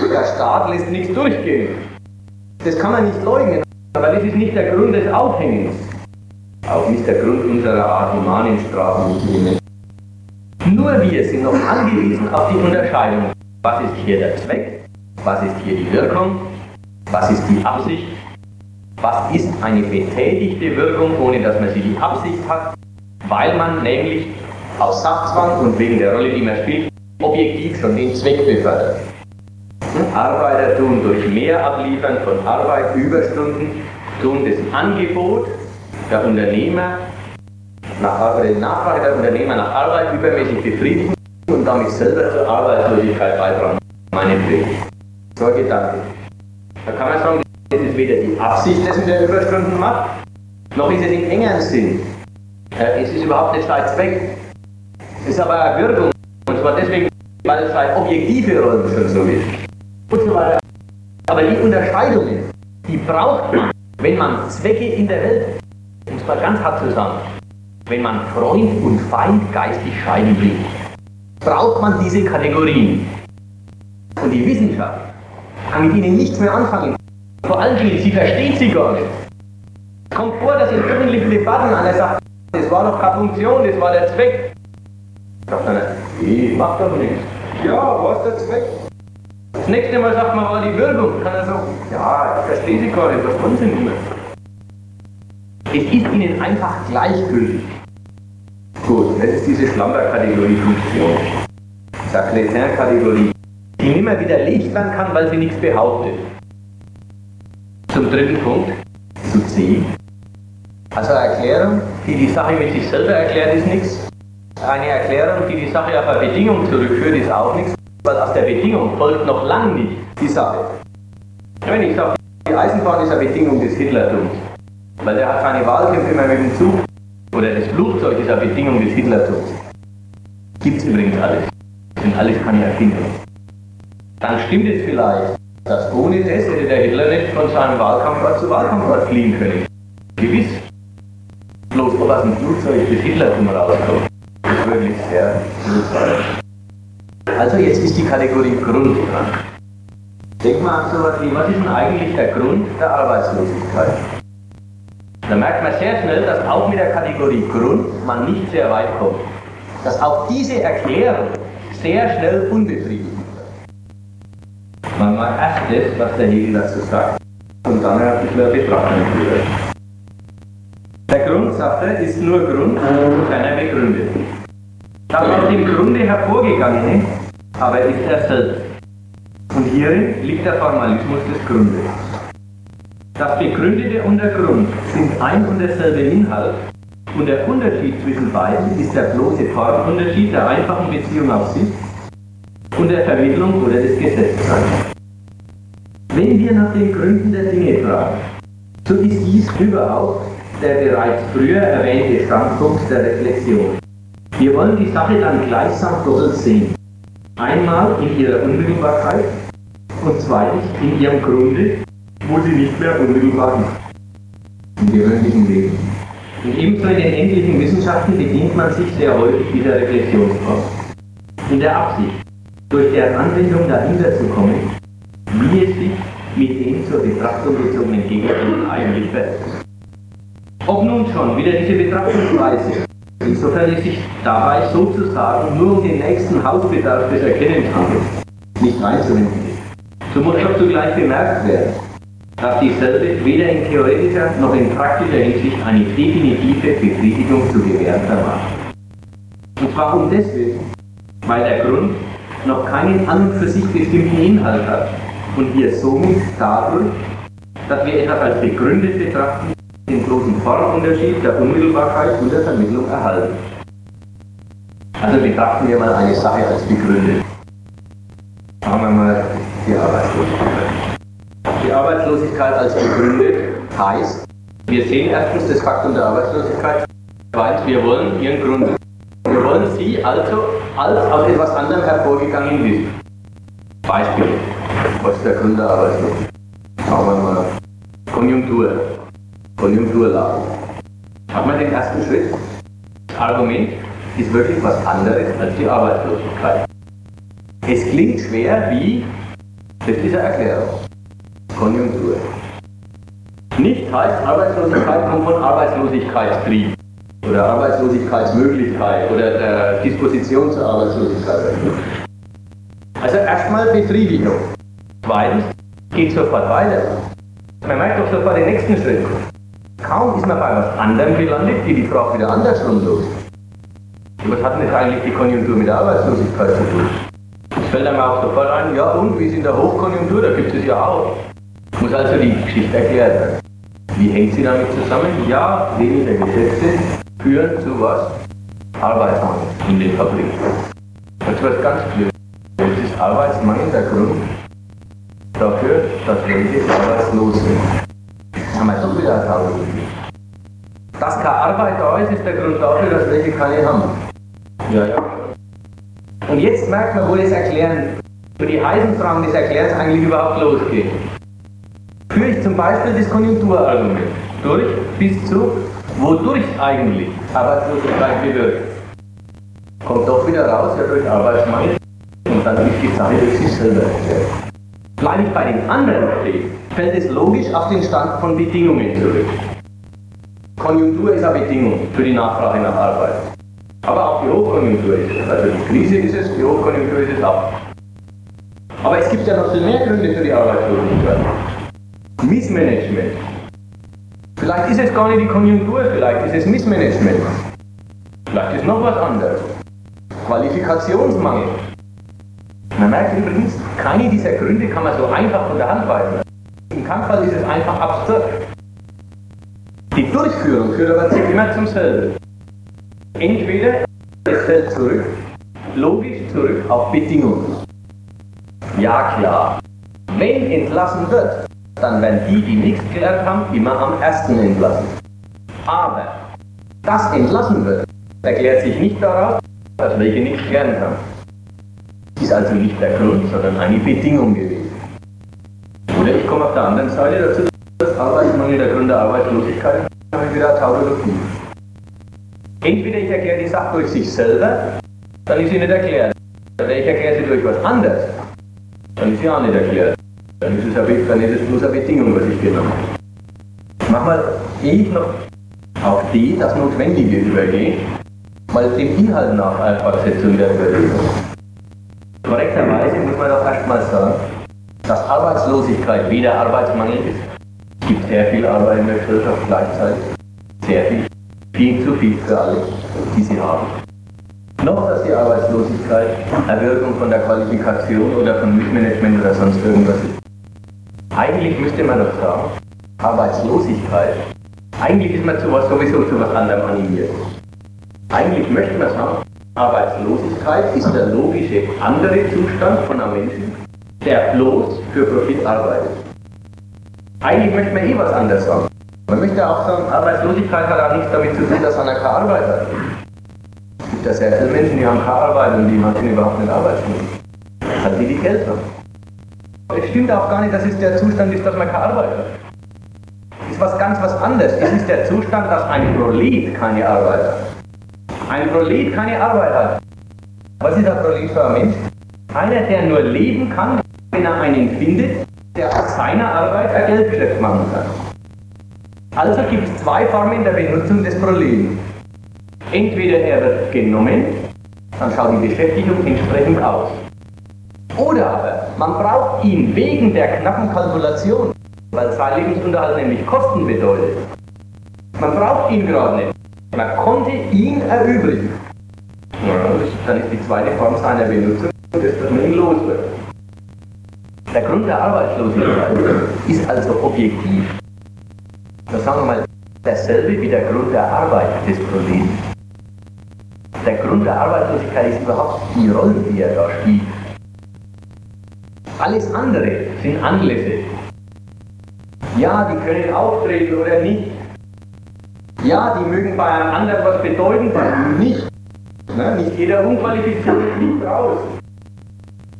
Der Staat lässt nichts durchgehen. Das kann man nicht leugnen, aber das ist nicht der Grund des Aufhängens. Auch nicht der Grund unserer Art humanen Strafen. Nur wir sind noch angewiesen auf die Unterscheidung. Was ist hier der Zweck? Was ist hier die Wirkung? Was ist die Absicht? Was ist eine betätigte Wirkung, ohne dass man sie die Absicht hat? Weil man nämlich aus Sachzwang und wegen der Rolle, die man spielt, objektiv schon den Zweck befördert. Arbeiter tun durch mehr Abliefern von Arbeit, Überstunden, tun das Angebot der Unternehmer nach, oder die Nachfrage der Unternehmer nach Arbeit übermäßig befriedigen und damit selber zur Arbeitslosigkeit beitragen. Meine Pflicht. So Gedanke. Da kann man sagen, das ist weder die Absicht, dass man der Überstunden macht, noch ist es im engeren Sinn. Es ist überhaupt nicht sein Zweck. Es ist aber eine Wirkung. Und zwar deswegen, weil es seine objektive Rolle schon so ist. Und so weiter. Aber die Unterscheidungen, die braucht man, wenn man Zwecke in der Welt, um es mal ganz hart zu sagen, wenn man Freund und Feind geistig scheiden will, braucht man diese Kategorien. Und die Wissenschaft kann mit ihnen nichts mehr anfangen. Vor allen Dingen, sie versteht sie gar nicht. Es kommt vor, dass in öffentlichen Debatten einer sagt, das war doch keine Funktion, das war der Zweck. Sagt einer, nee, macht doch nichts. Ja, was ist der Zweck? Das nächste Mal sagt man, war die Wirkung. Kann er sagen, ja, ich verstehe sie gar nicht, was wollen sie nicht mehr? Es ist ihnen einfach gleichgültig. Gut, das ist diese Schlamper-Kategorie Funktion. Sakletin-Kategorie, die nicht mehr widerlegt werden kann, weil sie nichts behauptet. Zum dritten Punkt, zu C. Also eine Erklärung, die die Sache mit sich selber erklärt, ist nichts. Eine Erklärung, die die Sache auf eine Bedingung zurückführt, ist auch nichts, weil aus der Bedingung folgt noch lange nicht die Sache. Wenn ich sage, die Eisenbahn ist eine Bedingung des Hitlertums, weil der hat seine Wahlkämpfe immer mit dem Zug, oder das Flugzeug ist eine Bedingung des Hitlertums. Gibt es übrigens alles. Sind alles keine Erfindungen. Dann stimmt es vielleicht, dass ohne das hätte der Hitler nicht von seinem Wahlkampfort zu Wahlkampfort fliehen können. Gewiss. Bloß ob aus dem Flugzeug das Hitlertum rauskommt, ist wirklich sehr blutvoll. Also jetzt ist die Kategorie Grund dran. Denk mal an sowas wie, was ist denn eigentlich der Grund der Arbeitslosigkeit? Da merkt man sehr schnell, dass auch mit der Kategorie Grund man nicht sehr weit kommt. Dass auch diese Erklärung sehr schnell unbefriedigend wird. Man mag erst das, was der Hegel dazu sagt, und dann ein bisschen Betrachtung führen. Der Grundsache ist nur Grund, sofern er begründet. Das aus dem Grunde hervorgegangene, aber ist er selbst. Und hierin liegt der Formalismus des Grundes. Das Begründete und der Grund sind ein und derselbe Inhalt und der Unterschied zwischen beiden ist der bloße Formunterschied der einfachen Beziehung auf sich und der Vermittlung oder des Gesetzes. Wenn wir nach den Gründen der Dinge fragen, so ist dies überhaupt der bereits früher erwähnte Standpunkt der Reflexion. Wir wollen die Sache dann gleichsam doppelt sehen. Einmal in ihrer Unmittelbarkeit und zweitens in ihrem Grunde, wo sie nicht mehr unmittelbar ist. Im gewöhnlichen Leben. Und ebenso in den endlichen Wissenschaften bedient man sich sehr häufig dieser Reflexionsform. In der Absicht, durch deren Anwendung dahinter zu kommen, wie es sich mit den zur Betrachtung gezogenen Gegenständen eigentlich verhält. Ob nun schon wieder diese Betrachtungsweise, insofern es sich dabei sozusagen nur um den nächsten Hausbedarf des Erkennens handelt, nicht einzuwenden so muss doch zugleich bemerkt werden, dass dieselbe weder in theoretischer noch in praktischer Hinsicht eine definitive Befriedigung zu gewähren vermag. Und zwar um deswegen, weil der Grund noch keinen an und für sich bestimmten Inhalt hat und wir somit dadurch, dass wir etwas als begründet betrachten, den bloßen Formunterschied der Unmittelbarkeit und der Vermittlung erhalten. Also betrachten wir mal eine Sache als begründet. Machen wir mal die Arbeitslosigkeit. Die Arbeitslosigkeit als begründet heißt, wir sehen erstens das Faktum der Arbeitslosigkeit, zweitens, wir wollen ihren Grund. Wir wollen sie also als aus etwas anderem hervorgegangen wissen. Beispiel. Was ist der Grund der Arbeitslosigkeit? Schauen wir mal. Konjunktur. Konjunkturlage. Hat man den ersten Schritt? Das Argument ist wirklich was anderes als die Arbeitslosigkeit. Es klingt schwer wie mit dieser Erklärung. Konjunktur. Nicht heißt, Arbeitslosigkeit kommt von Arbeitslosigkeitstrieb oder Arbeitslosigkeitsmöglichkeit oder der Disposition zur Arbeitslosigkeit. Also erstmal Befriedigung. Zweitens geht sofort weiter. Man merkt doch sofort den nächsten Schritt. Kaum ist man bei was anderem gelandet, geht die Frage wieder andersrum los. Was hat denn jetzt eigentlich die Konjunktur mit Arbeitslosigkeit zu tun? Es fällt einem auch sofort ein, ja und, wie ist in der Hochkonjunktur, da gibt es ja auch. Muss also die Geschichte erklärt werden. Wie hängt sie damit zusammen? Ja, weniger Gesetze führen zu was? Arbeitsmangel in den Fabriken. Das was ganz Blödes. Jetzt ist Arbeitsmangel der Grund dafür, dass welche arbeitslos sind. Haben wir doch wieder eine Dass keine Arbeit da ist, ist der Grund dafür, dass welche keine haben. Ja, ja. Und jetzt merkt man, wo das Erklären, wo die heißen Fragen des Erklärens eigentlich überhaupt losgeht. Führe ich zum Beispiel das Konjunkturargument durch bis zu, wodurch eigentlich Arbeitslosigkeit bewirkt. Kommt doch wieder raus, ja durch Arbeitsmangel und dann ist die Sache durch sich selber erklärt. Bleibe ich bei den anderen stehen, fällt es logisch auf den Stand von Bedingungen zurück. Konjunktur ist eine Bedingung für die Nachfrage nach Arbeit. Aber auch die Hochkonjunktur ist es. Also die Krise ist es, die Hochkonjunktur ist es auch. Aber es gibt ja noch viel mehr Gründe für die Arbeitslosigkeit. Missmanagement. Vielleicht ist es gar nicht die Konjunktur, vielleicht ist es Missmanagement. Vielleicht ist noch was anderes. Qualifikationsmangel. Man merkt übrigens, keine dieser Gründe kann man so einfach von der Hand weisen. Im Kampffall ist es einfach absurd. Die Durchführung führt aber immer zum selben. Entweder es fällt zurück, logisch zurück auf Bedingungen. Ja klar, wenn entlassen wird, dann werden die, die nichts gelernt haben, immer am ersten entlassen. Aber das entlassen wird, erklärt sich nicht daraus, dass welche nichts gelernt haben. Ist also nicht der Grund, sondern eine Bedingung gewesen. Oder ich komme auf der anderen Seite dazu, dass Arbeitsmangel der Grund der Arbeitslosigkeit habe ich wieder Tautologie. Entweder ich erkläre die Sache durch sich selber, dann ist sie nicht erklärt. Oder ich erkläre sie durch was anderes, dann ist sie auch nicht erklärt. Dann ist es, eine, dann ist es bloß eine Bedingung, was ich genommen habe. Manchmal gehe ich noch auf die, das Notwendige übergehen, mal dem Inhalt nach Fortsetzung der Überlegung. Korrekterweise muss man doch erstmal sagen, dass Arbeitslosigkeit weder Arbeitsmangel ist. Es gibt sehr viel Arbeit in der Gesellschaft gleichzeitig. Sehr viel. Viel zu viel für alle, die sie haben. Noch, dass die Arbeitslosigkeit Erwirkung von der Qualifikation oder von Missmanagement oder sonst irgendwas ist. Eigentlich müsste man doch sagen, Arbeitslosigkeit, eigentlich ist man zu was sowieso zu was anderem animiert. Eigentlich möchte man sagen, Arbeitslosigkeit ist der logische andere Zustand von einem Menschen, der bloß für Profit arbeitet. Eigentlich möchte man eh was anderes sagen. Man möchte auch sagen, Arbeitslosigkeit hat auch nichts damit zu tun, dass einer keine Arbeit hat. Es gibt ja sehr viele Menschen, die haben keine Arbeit und die machen überhaupt nicht arbeitslos. Weil sie die Geld haben. Es stimmt auch gar nicht, dass es der Zustand ist, dass man keine Arbeit hat. Es ist was ganz was anderes. Es ist der Zustand, dass ein Prolet keine Arbeit hat. Ein Prolet keine Arbeit hat. Was ist ein Prolet für ein Mensch? Einer, der nur leben kann, wenn er einen findet, der aus seiner Arbeit ein Geldgeschäft machen kann. Also gibt es zwei Formen der Benutzung des Proleten. Entweder er wird genommen, dann schaut die Beschäftigung entsprechend aus. Oder aber man braucht ihn wegen der knappen Kalkulation, weil sein Lebensunterhalt nämlich Kosten bedeutet. Man braucht ihn gerade nicht. Man konnte ihn erübrigen. Ja, dann ist die zweite Form seiner Benutzung, dass man ihn los wird. Der Grund der Arbeitslosigkeit ist also objektiv. Das sagen wir mal dasselbe wie der Grund der Arbeit des Proleten. Der Grund der Arbeitslosigkeit ist überhaupt die Rolle, die er da spielt. Alles andere sind Anlässe. Ja, die können auftreten oder nicht. Ja, die mögen bei einem anderen was bedeuten, bei einem nicht. Ne? Nicht jeder Unqualifizierte fliegt raus.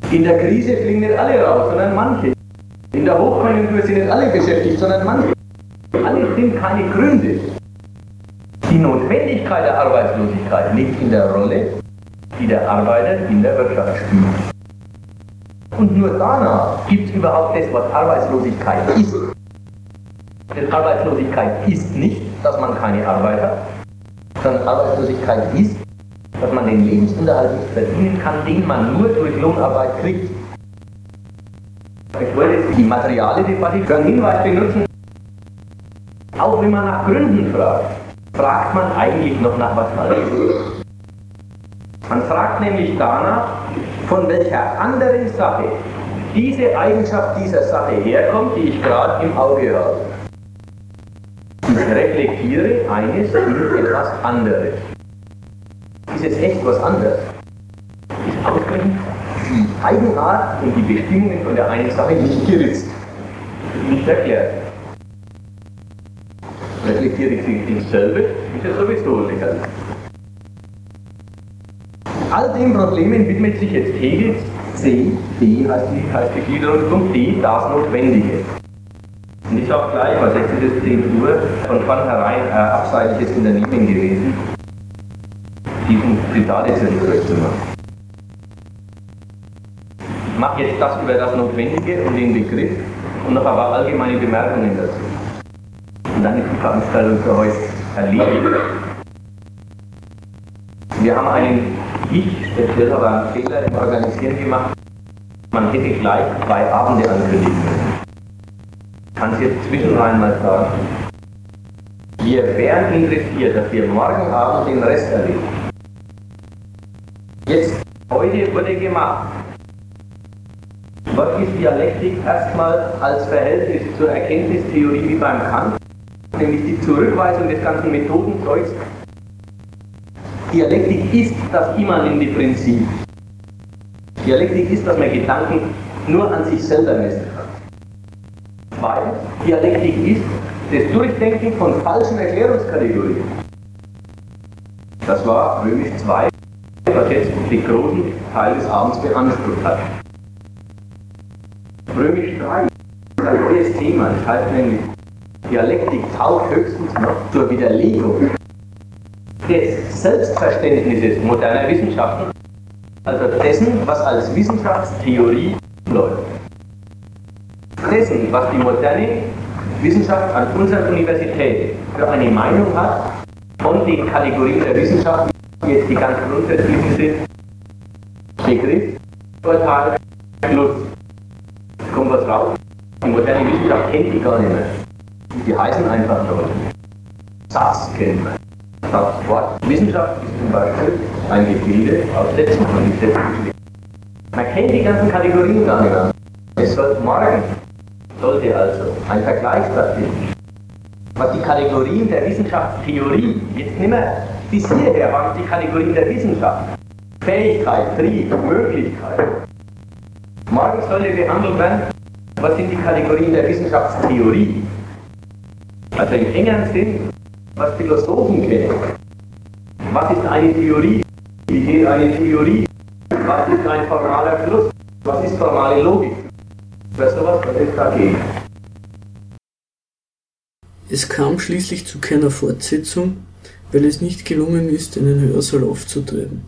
In der Krise fliegen nicht alle raus, sondern manche. In der Hochkonjunktur sind nicht alle beschäftigt, sondern manche. Alles sind keine Gründe. Die Notwendigkeit der Arbeitslosigkeit liegt in der Rolle, die der Arbeiter in der Wirtschaft spielt. Und nur danach gibt es überhaupt das, was Arbeitslosigkeit ist. Denn Arbeitslosigkeit ist nicht, dass man keine Arbeit hat, sondern Arbeitslosigkeit ist, dass man den Lebensunterhalt nicht verdienen kann, den man nur durch Lohnarbeit kriegt. Ich wollte die materiale Debatte für einen Hinweis benutzen. Auch wenn man nach Gründen fragt, fragt man eigentlich noch nach was anderes. Man fragt nämlich danach, von welcher anderen Sache diese Eigenschaft dieser Sache herkommt, die ich gerade im Auge habe. Ich reflektiere eines in etwas anderes. Ist es echt was anderes? Ist ausgerechnet die Eigenart und die Bestimmungen von der einen Sache nicht geritzt, nicht erklärt. Reflektiere ich sie dasselbe, ist ja sowieso lächerlich. All den Problemen widmet sich jetzt Hegel C, D heißt die, heißt die Gliederung, Punkt D, das Notwendige. Und ich sage gleich, was jetzt ist es 10 Uhr, von vornherein äh, abseitiges Unternehmen gewesen, jetzt zurückzumachen. Ich mache jetzt das über das Notwendige und den Begriff und noch ein paar allgemeine Bemerkungen dazu. Und dann ist die Veranstaltung für heute erledigt. Wir haben einen, ich speziell aber einen Fehler im Organisieren gemacht. Man hätte gleich zwei Abende ankündigen müssen. Kann es jetzt zwischenrein mal sagen. Wir wären interessiert, dass wir morgen Abend den Rest erleben. Jetzt, heute wurde gemacht. Was ist Dialektik erstmal als Verhältnis zur Erkenntnistheorie wie beim Kant? Nämlich die Zurückweisung des ganzen Methodenzeugs. Dialektik ist das immanente Prinzip. Dialektik ist, dass man Gedanken nur an sich selber messen kann. Weil Dialektik ist das Durchdenken von falschen Erklärungskategorien. Das war Römisch 2, jetzt den großen Teil des Abends beansprucht hat. Römisch 3 ist ein neues Thema, das heißt nämlich, Dialektik taugt höchstens noch zur Widerlegung des Selbstverständnisses moderner Wissenschaften, also dessen, was als Wissenschaftstheorie läuft. Dessen, was die moderne Wissenschaft an unserer Universität für eine Meinung hat von den Kategorien der Wissenschaft, die jetzt die ganz grundsätzlichen sind, Begriff, Urteil, Schluss. Es kommt was raus. Die moderne Wissenschaft kennt die gar nicht mehr. Die heißen einfach so. Satz kennt man. Satzwort. Wissenschaft ist zum Beispiel ein Gebilde aus Sätzen von den Sätzen Man kennt die ganzen Kategorien gar nicht mehr. Es soll morgen sollte also ein Vergleich stattfinden. Was die Kategorien der Wissenschaftstheorie, jetzt nicht mehr bis hierher waren die Kategorien der Wissenschaft. Fähigkeit, Trieb, Möglichkeit. Morgen sollte behandelt werden, was sind die Kategorien der Wissenschaftstheorie? Also im engeren Sinn, was Philosophen kennen. Was ist eine Theorie? Wie geht eine Theorie? Was ist ein formaler Schluss? Was ist formale Logik? Wer sowas, was ist dagegen? Es kam schließlich zu keiner Fortsetzung, weil es nicht gelungen ist, in den Hörsaal aufzutreten.